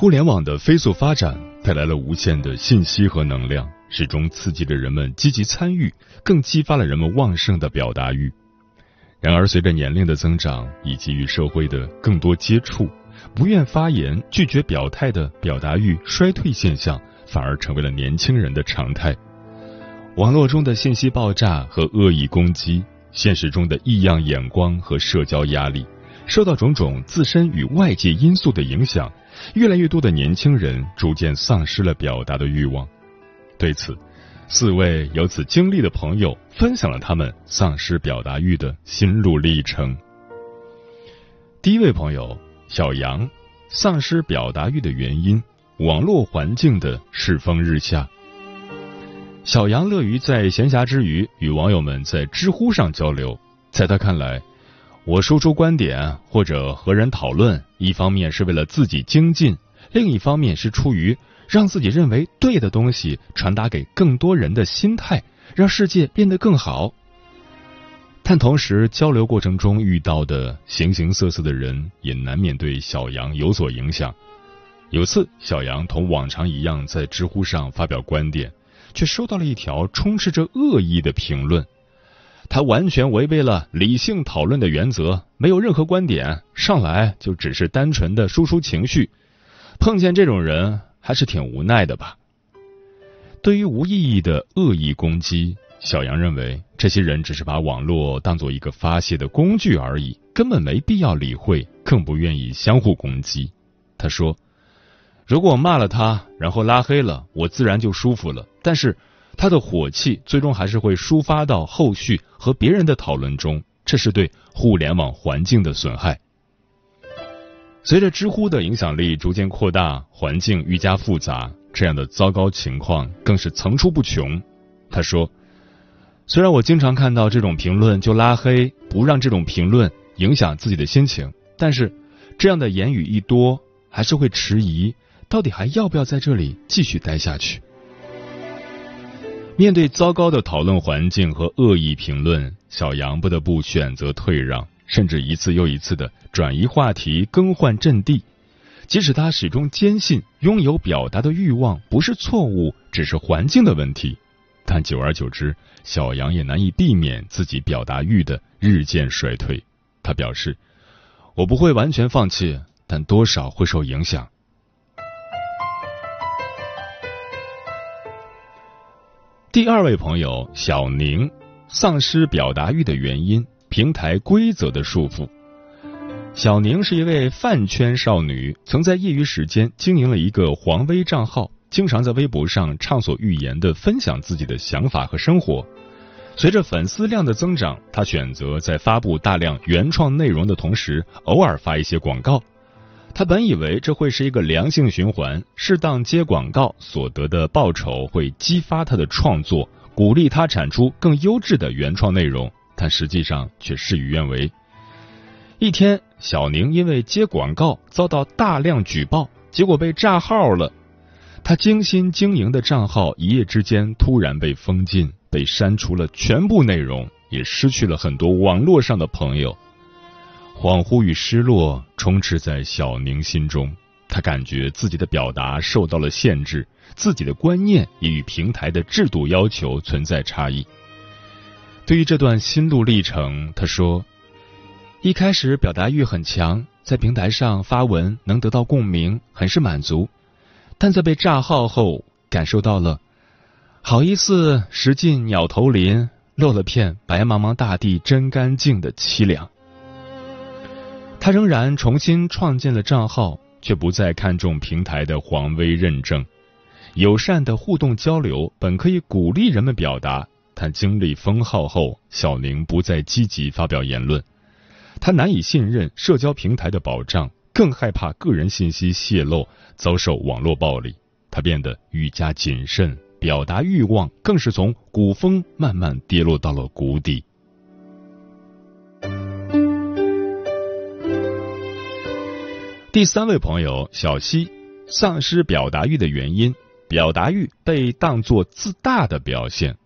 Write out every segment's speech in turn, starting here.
互联网的飞速发展带来了无限的信息和能量，始终刺激着人们积极参与，更激发了人们旺盛的表达欲。然而，随着年龄的增长以及与社会的更多接触，不愿发言、拒绝表态的表达欲衰退现象，反而成为了年轻人的常态。网络中的信息爆炸和恶意攻击，现实中的异样眼光和社交压力，受到种种自身与外界因素的影响。越来越多的年轻人逐渐丧失了表达的欲望。对此，四位有此经历的朋友分享了他们丧失表达欲的心路历程。第一位朋友小杨，丧失表达欲的原因：网络环境的世风日下。小杨乐于在闲暇之余与网友们在知乎上交流，在他看来。我输出观点或者和人讨论，一方面是为了自己精进，另一方面是出于让自己认为对的东西传达给更多人的心态，让世界变得更好。但同时，交流过程中遇到的形形色色的人，也难免对小杨有所影响。有次，小杨同往常一样在知乎上发表观点，却收到了一条充斥着恶意的评论。他完全违背了理性讨论的原则，没有任何观点，上来就只是单纯的输出情绪。碰见这种人还是挺无奈的吧。对于无意义的恶意攻击，小杨认为这些人只是把网络当做一个发泄的工具而已，根本没必要理会，更不愿意相互攻击。他说：“如果我骂了他，然后拉黑了，我自然就舒服了。但是。”他的火气最终还是会抒发到后续和别人的讨论中，这是对互联网环境的损害。随着知乎的影响力逐渐扩大，环境愈加复杂，这样的糟糕情况更是层出不穷。他说：“虽然我经常看到这种评论就拉黑，不让这种评论影响自己的心情，但是这样的言语一多，还是会迟疑，到底还要不要在这里继续待下去。”面对糟糕的讨论环境和恶意评论，小杨不得不选择退让，甚至一次又一次的转移话题、更换阵地。即使他始终坚信拥有表达的欲望不是错误，只是环境的问题，但久而久之，小杨也难以避免自己表达欲的日渐衰退。他表示：“我不会完全放弃，但多少会受影响。”第二位朋友小宁，丧失表达欲的原因：平台规则的束缚。小宁是一位饭圈少女，曾在业余时间经营了一个黄微账号，经常在微博上畅所欲言的分享自己的想法和生活。随着粉丝量的增长，她选择在发布大量原创内容的同时，偶尔发一些广告。他本以为这会是一个良性循环，适当接广告所得的报酬会激发他的创作，鼓励他产出更优质的原创内容，但实际上却事与愿违。一天，小宁因为接广告遭到大量举报，结果被炸号了。他精心经营的账号一夜之间突然被封禁，被删除了全部内容，也失去了很多网络上的朋友。恍惚与失落充斥在小宁心中，他感觉自己的表达受到了限制，自己的观念也与平台的制度要求存在差异。对于这段心路历程，他说：“一开始表达欲很强，在平台上发文能得到共鸣，很是满足。但在被炸号后，感受到了好一似石进鸟头林，落了片白茫茫大地真干净的凄凉。他仍然重新创建了账号，却不再看重平台的黄威认证。友善的互动交流本可以鼓励人们表达，但经历封号后，小宁不再积极发表言论。他难以信任社交平台的保障，更害怕个人信息泄露遭受网络暴力。他变得愈加谨慎，表达欲望更是从谷峰慢慢跌落到了谷底。第三位朋友小西，丧失表达欲的原因，表达欲被当作自大的表现。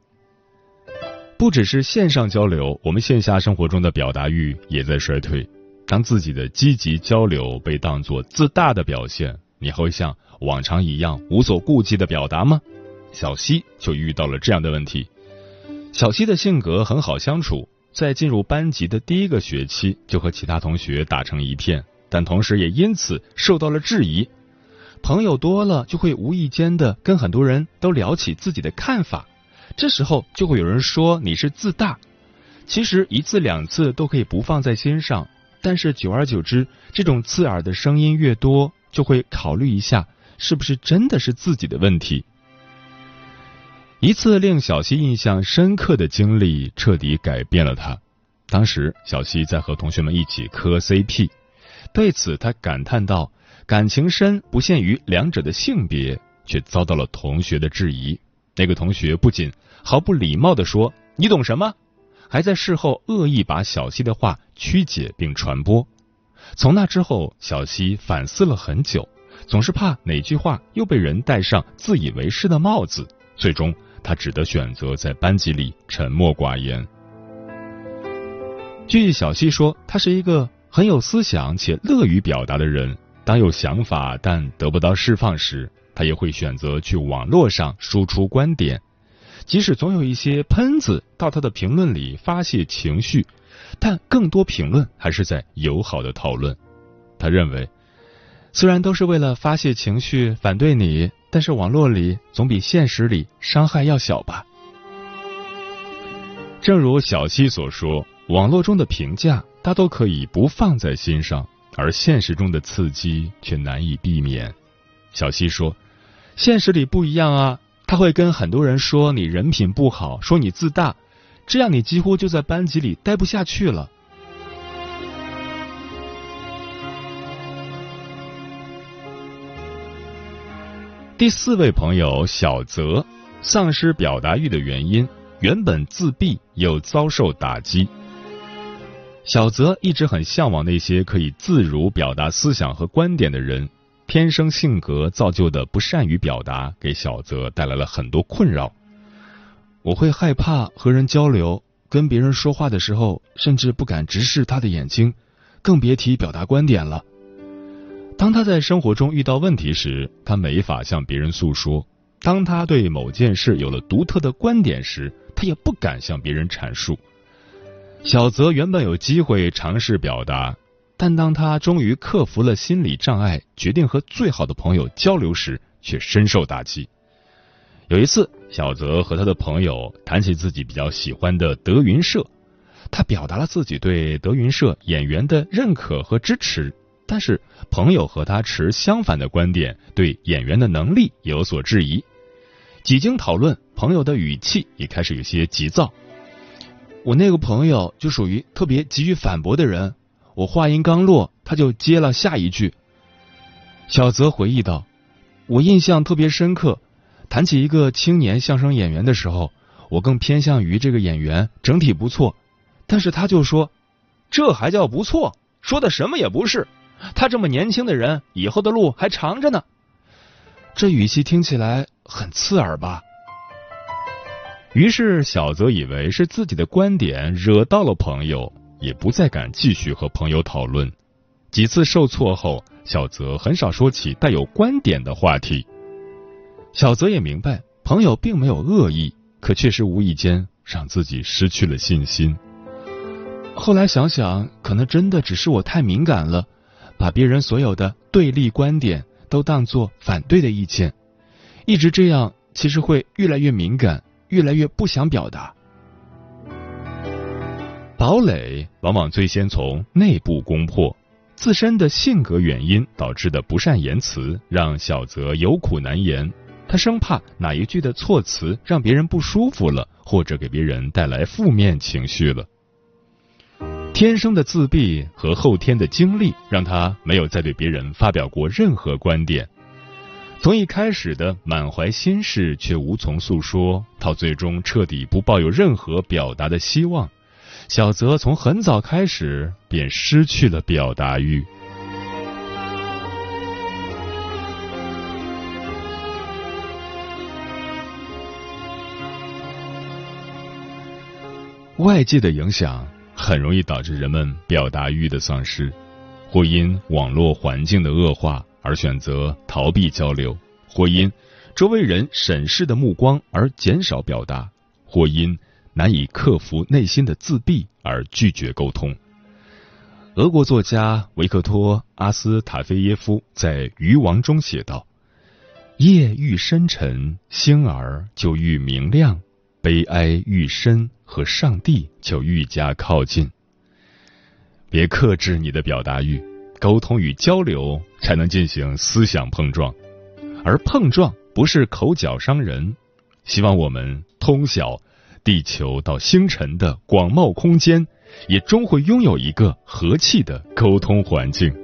不只是线上交流，我们线下生活中的表达欲也在衰退。当自己的积极交流被当作自大的表现，你会像往常一样无所顾忌的表达吗？小西就遇到了这样的问题。小西的性格很好相处，在进入班级的第一个学期就和其他同学打成一片，但同时也因此受到了质疑。朋友多了，就会无意间的跟很多人都聊起自己的看法。这时候就会有人说你是自大，其实一次两次都可以不放在心上，但是久而久之，这种刺耳的声音越多，就会考虑一下是不是真的是自己的问题。一次令小西印象深刻的经历彻底改变了他。当时小西在和同学们一起磕 CP，对此他感叹道：“感情深不限于两者的性别，却遭到了同学的质疑。”那个同学不仅毫不礼貌地说：“你懂什么？”还在事后恶意把小西的话曲解并传播。从那之后，小西反思了很久，总是怕哪句话又被人戴上自以为是的帽子。最终，他只得选择在班级里沉默寡言。据小西说，他是一个很有思想且乐于表达的人。当有想法但得不到释放时，他也会选择去网络上输出观点，即使总有一些喷子到他的评论里发泄情绪，但更多评论还是在友好的讨论。他认为，虽然都是为了发泄情绪反对你，但是网络里总比现实里伤害要小吧。正如小西所说，网络中的评价他都可以不放在心上，而现实中的刺激却难以避免。小西说。现实里不一样啊，他会跟很多人说你人品不好，说你自大，这样你几乎就在班级里待不下去了。第四位朋友小泽，丧失表达欲的原因，原本自闭又遭受打击。小泽一直很向往那些可以自如表达思想和观点的人。天生性格造就的不善于表达，给小泽带来了很多困扰。我会害怕和人交流，跟别人说话的时候，甚至不敢直视他的眼睛，更别提表达观点了。当他在生活中遇到问题时，他没法向别人诉说；当他对某件事有了独特的观点时，他也不敢向别人阐述。小泽原本有机会尝试表达。但当他终于克服了心理障碍，决定和最好的朋友交流时，却深受打击。有一次，小泽和他的朋友谈起自己比较喜欢的德云社，他表达了自己对德云社演员的认可和支持，但是朋友和他持相反的观点，对演员的能力有所质疑。几经讨论，朋友的语气也开始有些急躁。我那个朋友就属于特别急于反驳的人。我话音刚落，他就接了下一句。小泽回忆道：“我印象特别深刻，谈起一个青年相声演员的时候，我更偏向于这个演员整体不错，但是他就说，这还叫不错？说的什么也不是。他这么年轻的人，以后的路还长着呢。这语气听起来很刺耳吧？”于是小泽以为是自己的观点惹到了朋友。也不再敢继续和朋友讨论。几次受挫后，小泽很少说起带有观点的话题。小泽也明白，朋友并没有恶意，可却是无意间让自己失去了信心。后来想想，可能真的只是我太敏感了，把别人所有的对立观点都当作反对的意见，一直这样，其实会越来越敏感，越来越不想表达。堡垒往往最先从内部攻破，自身的性格原因导致的不善言辞，让小泽有苦难言。他生怕哪一句的措辞让别人不舒服了，或者给别人带来负面情绪了。天生的自闭和后天的经历，让他没有再对别人发表过任何观点。从一开始的满怀心事却无从诉说，到最终彻底不抱有任何表达的希望，小泽从很早开始便失去了表达欲。外界的影响很容易导致人们表达欲的丧失，或因网络环境的恶化而选择逃避交流，或因周围人审视的目光而减少表达，或因难以克服内心的自闭而拒绝沟通。俄国作家维克托·阿斯塔菲耶夫在《渔王》中写道：“夜愈深沉，星儿就愈明亮；悲哀愈深。”和上帝就愈加靠近。别克制你的表达欲，沟通与交流才能进行思想碰撞，而碰撞不是口角伤人。希望我们通晓，地球到星辰的广袤空间，也终会拥有一个和气的沟通环境。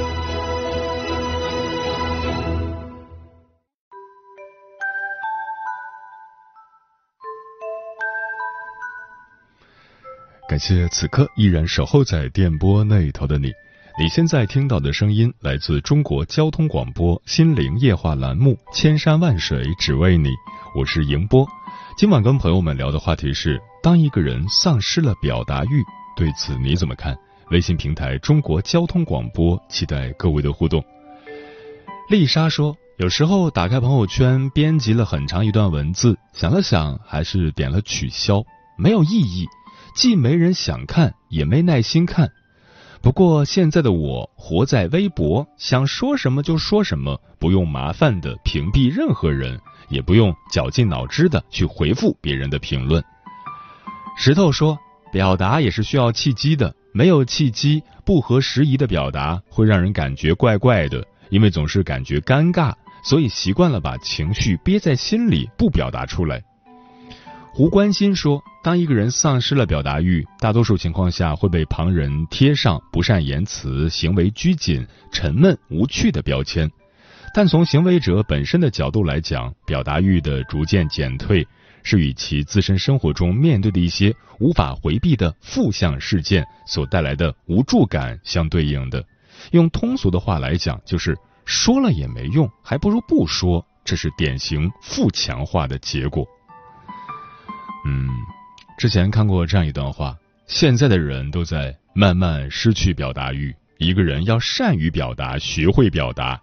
感谢此刻依然守候在电波那头的你。你现在听到的声音来自中国交通广播心灵夜话栏目《千山万水只为你》，我是迎波。今晚跟朋友们聊的话题是：当一个人丧失了表达欲，对此你怎么看？微信平台中国交通广播，期待各位的互动。丽莎说：“有时候打开朋友圈，编辑了很长一段文字，想了想，还是点了取消，没有意义。”既没人想看，也没耐心看。不过现在的我活在微博，想说什么就说什么，不用麻烦的屏蔽任何人，也不用绞尽脑汁的去回复别人的评论。石头说，表达也是需要契机的，没有契机，不合时宜的表达会让人感觉怪怪的，因为总是感觉尴尬，所以习惯了把情绪憋在心里，不表达出来。胡关心说：“当一个人丧失了表达欲，大多数情况下会被旁人贴上不善言辞、行为拘谨、沉闷无趣的标签。但从行为者本身的角度来讲，表达欲的逐渐减退，是与其自身生活中面对的一些无法回避的负向事件所带来的无助感相对应的。用通俗的话来讲，就是说了也没用，还不如不说。这是典型负强化的结果。”嗯，之前看过这样一段话：现在的人都在慢慢失去表达欲。一个人要善于表达，学会表达，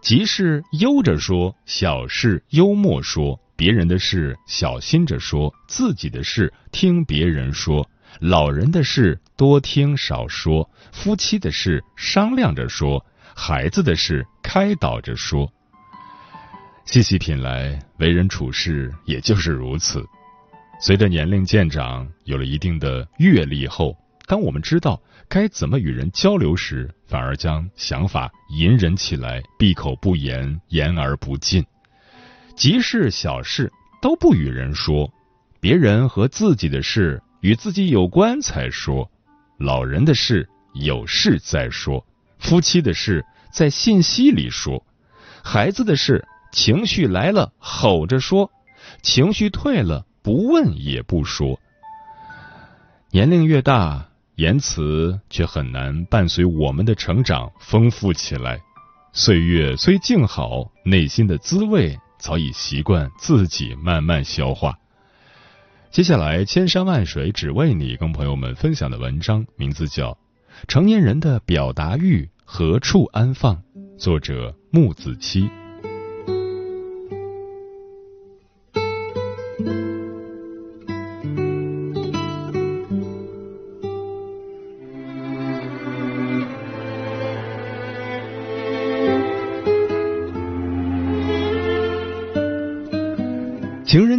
急事悠着说，小事幽默说，别人的事小心着说，自己的事听别人说，老人的事多听少说，夫妻的事商量着说，孩子的事开导着说。细细品来，为人处事也就是如此。随着年龄渐长，有了一定的阅历后，当我们知道该怎么与人交流时，反而将想法隐忍起来，闭口不言，言而不尽。急事小事都不与人说，别人和自己的事与自己有关才说，老人的事有事再说，夫妻的事在信息里说，孩子的事，情绪来了吼着说，情绪退了不问也不说。年龄越大，言辞却很难伴随我们的成长丰富起来。岁月虽静好，内心的滋味早已习惯自己慢慢消化。接下来，千山万水只为你，跟朋友们分享的文章名字叫《成年人的表达欲何处安放》，作者木子期。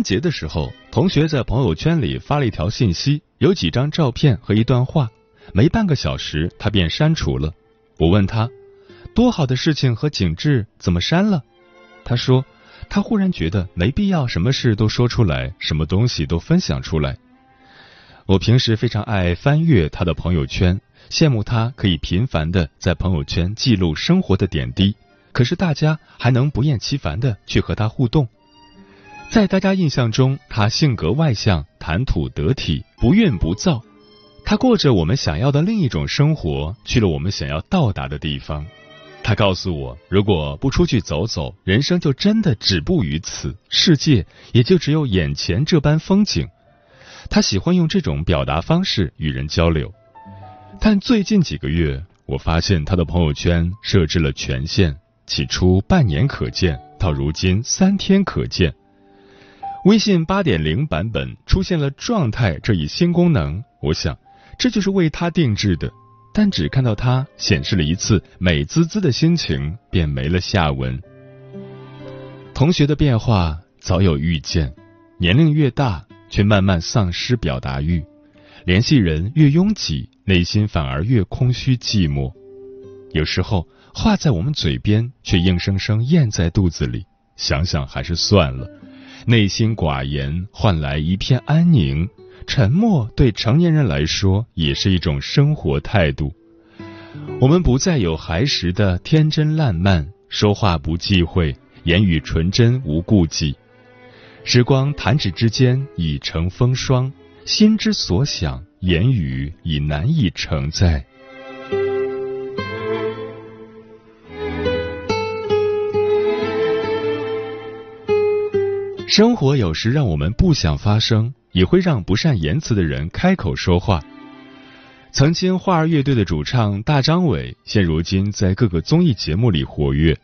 节的时候，同学在朋友圈里发了一条信息，有几张照片和一段话。没半个小时，他便删除了。我问他，多好的事情和景致，怎么删了？他说，他忽然觉得没必要什么事都说出来，什么东西都分享出来。我平时非常爱翻阅他的朋友圈，羡慕他可以频繁的在朋友圈记录生活的点滴，可是大家还能不厌其烦的去和他互动。在大家印象中，他性格外向，谈吐得体，不孕不躁。他过着我们想要的另一种生活，去了我们想要到达的地方。他告诉我，如果不出去走走，人生就真的止步于此，世界也就只有眼前这般风景。他喜欢用这种表达方式与人交流。但最近几个月，我发现他的朋友圈设置了权限，起初半年可见，到如今三天可见。微信八点零版本出现了状态这一新功能，我想这就是为他定制的。但只看到他显示了一次美滋滋的心情，便没了下文。同学的变化早有预见，年龄越大，却慢慢丧失表达欲，联系人越拥挤，内心反而越空虚寂寞。有时候话在我们嘴边，却硬生生咽在肚子里。想想还是算了。内心寡言换来一片安宁，沉默对成年人来说也是一种生活态度。我们不再有孩时的天真烂漫，说话不忌讳，言语纯真无顾忌。时光弹指之间已成风霜，心之所想，言语已难以承载。生活有时让我们不想发声，也会让不善言辞的人开口说话。曾经花儿乐队的主唱大张伟，现如今在各个综艺节目里活跃。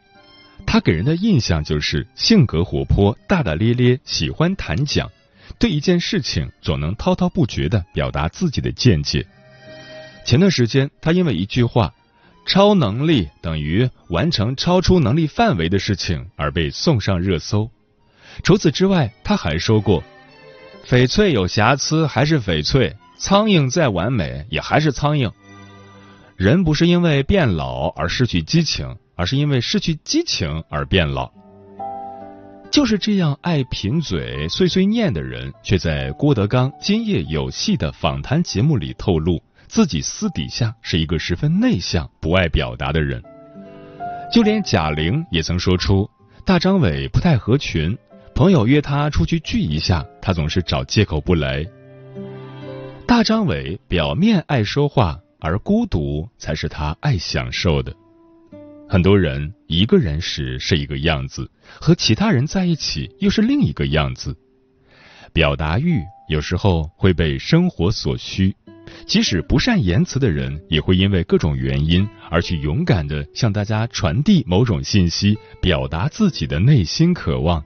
他给人的印象就是性格活泼、大大咧咧，喜欢谈讲，对一件事情总能滔滔不绝的表达自己的见解。前段时间，他因为一句话“超能力等于完成超出能力范围的事情”而被送上热搜。除此之外，他还说过：“翡翠有瑕疵还是翡翠，苍蝇再完美也还是苍蝇。人不是因为变老而失去激情，而是因为失去激情而变老。”就是这样爱贫嘴、碎碎念的人，却在郭德纲《今夜有戏》的访谈节目里透露，自己私底下是一个十分内向、不爱表达的人。就连贾玲也曾说出大张伟不太合群。朋友约他出去聚一下，他总是找借口不来。大张伟表面爱说话，而孤独才是他爱享受的。很多人一个人时是一个样子，和其他人在一起又是另一个样子。表达欲有时候会被生活所需，即使不善言辞的人，也会因为各种原因而去勇敢的向大家传递某种信息，表达自己的内心渴望。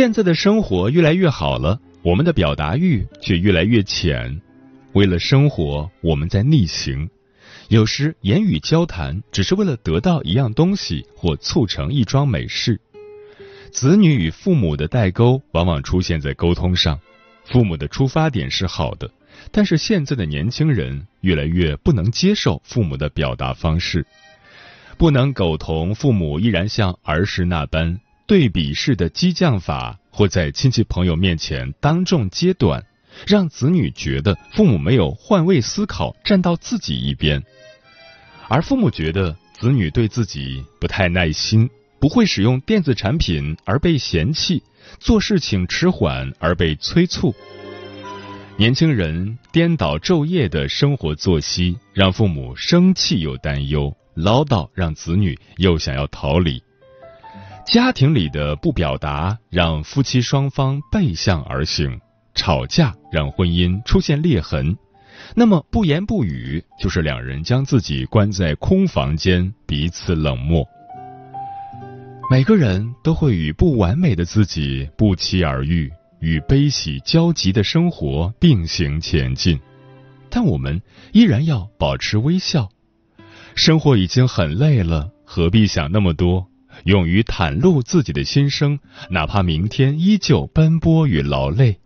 现在的生活越来越好了，我们的表达欲却越来越浅。为了生活，我们在逆行。有时言语交谈只是为了得到一样东西或促成一桩美事。子女与父母的代沟往往出现在沟通上。父母的出发点是好的，但是现在的年轻人越来越不能接受父母的表达方式，不能苟同父母依然像儿时那般。对比式的激将法，或在亲戚朋友面前当众揭短，让子女觉得父母没有换位思考，站到自己一边，而父母觉得子女对自己不太耐心，不会使用电子产品而被嫌弃，做事情迟缓而被催促。年轻人颠倒昼夜的生活作息，让父母生气又担忧，唠叨让子女又想要逃离。家庭里的不表达，让夫妻双方背向而行，吵架让婚姻出现裂痕。那么不言不语，就是两人将自己关在空房间，彼此冷漠。每个人都会与不完美的自己不期而遇，与悲喜交集的生活并行前进。但我们依然要保持微笑。生活已经很累了，何必想那么多？勇于袒露自己的心声，哪怕明天依旧奔波与劳累。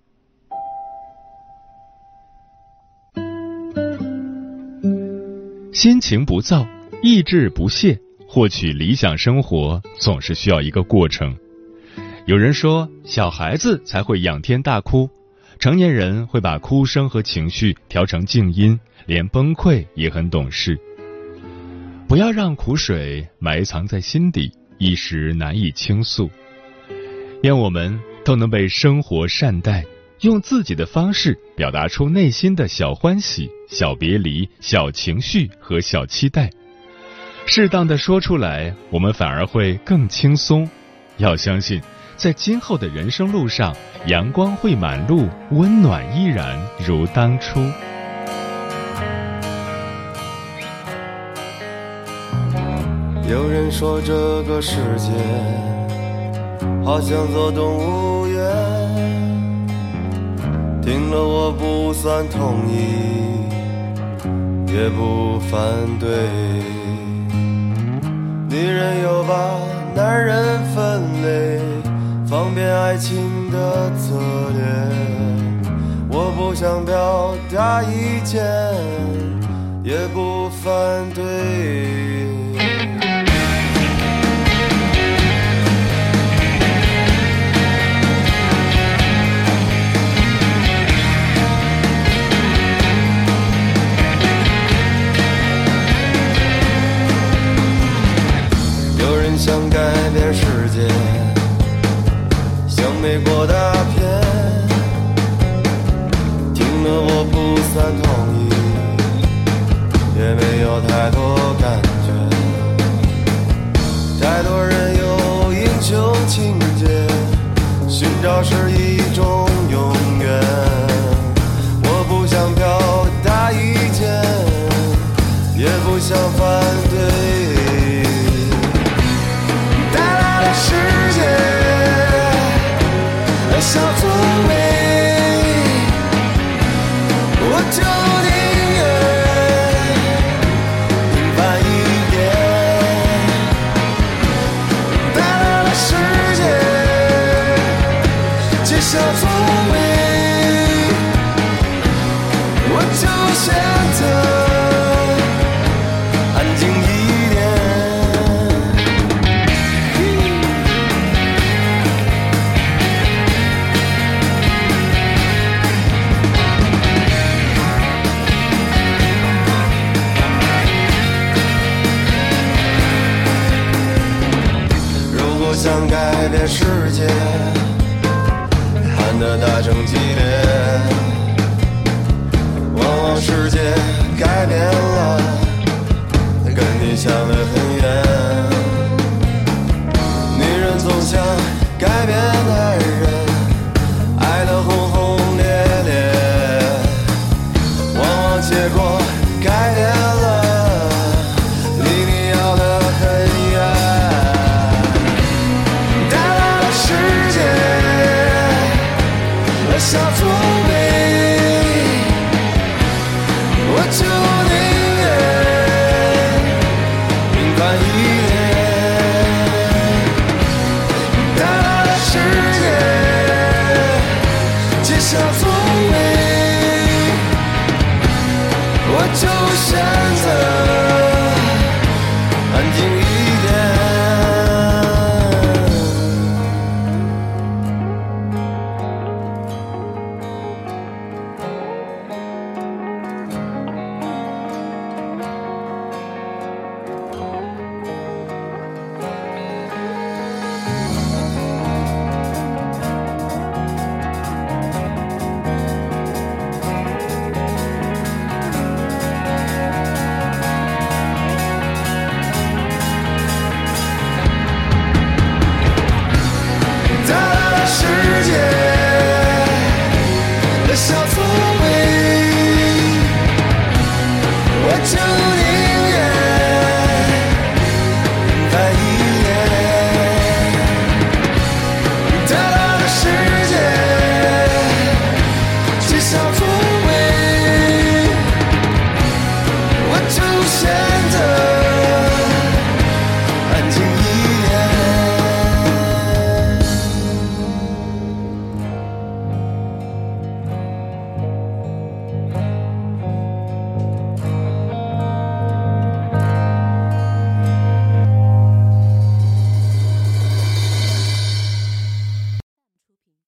心情不躁，意志不懈，获取理想生活总是需要一个过程。有人说，小孩子才会仰天大哭，成年人会把哭声和情绪调成静音，连崩溃也很懂事。不要让苦水埋藏在心底。一时难以倾诉，愿我们都能被生活善待，用自己的方式表达出内心的小欢喜、小别离、小情绪和小期待。适当的说出来，我们反而会更轻松。要相信，在今后的人生路上，阳光会满路，温暖依然如当初。说这个世界好像座动物园，听了我不算同意，也不反对。女人有把男人分类，方便爱情的策略。我不想表达意见，也不反对。过大片，听了我不算同意，也没有太多感觉。太多人有英雄情节，寻找是一种小错改变世界，喊得大声激烈。往往世界改变了，跟你想的。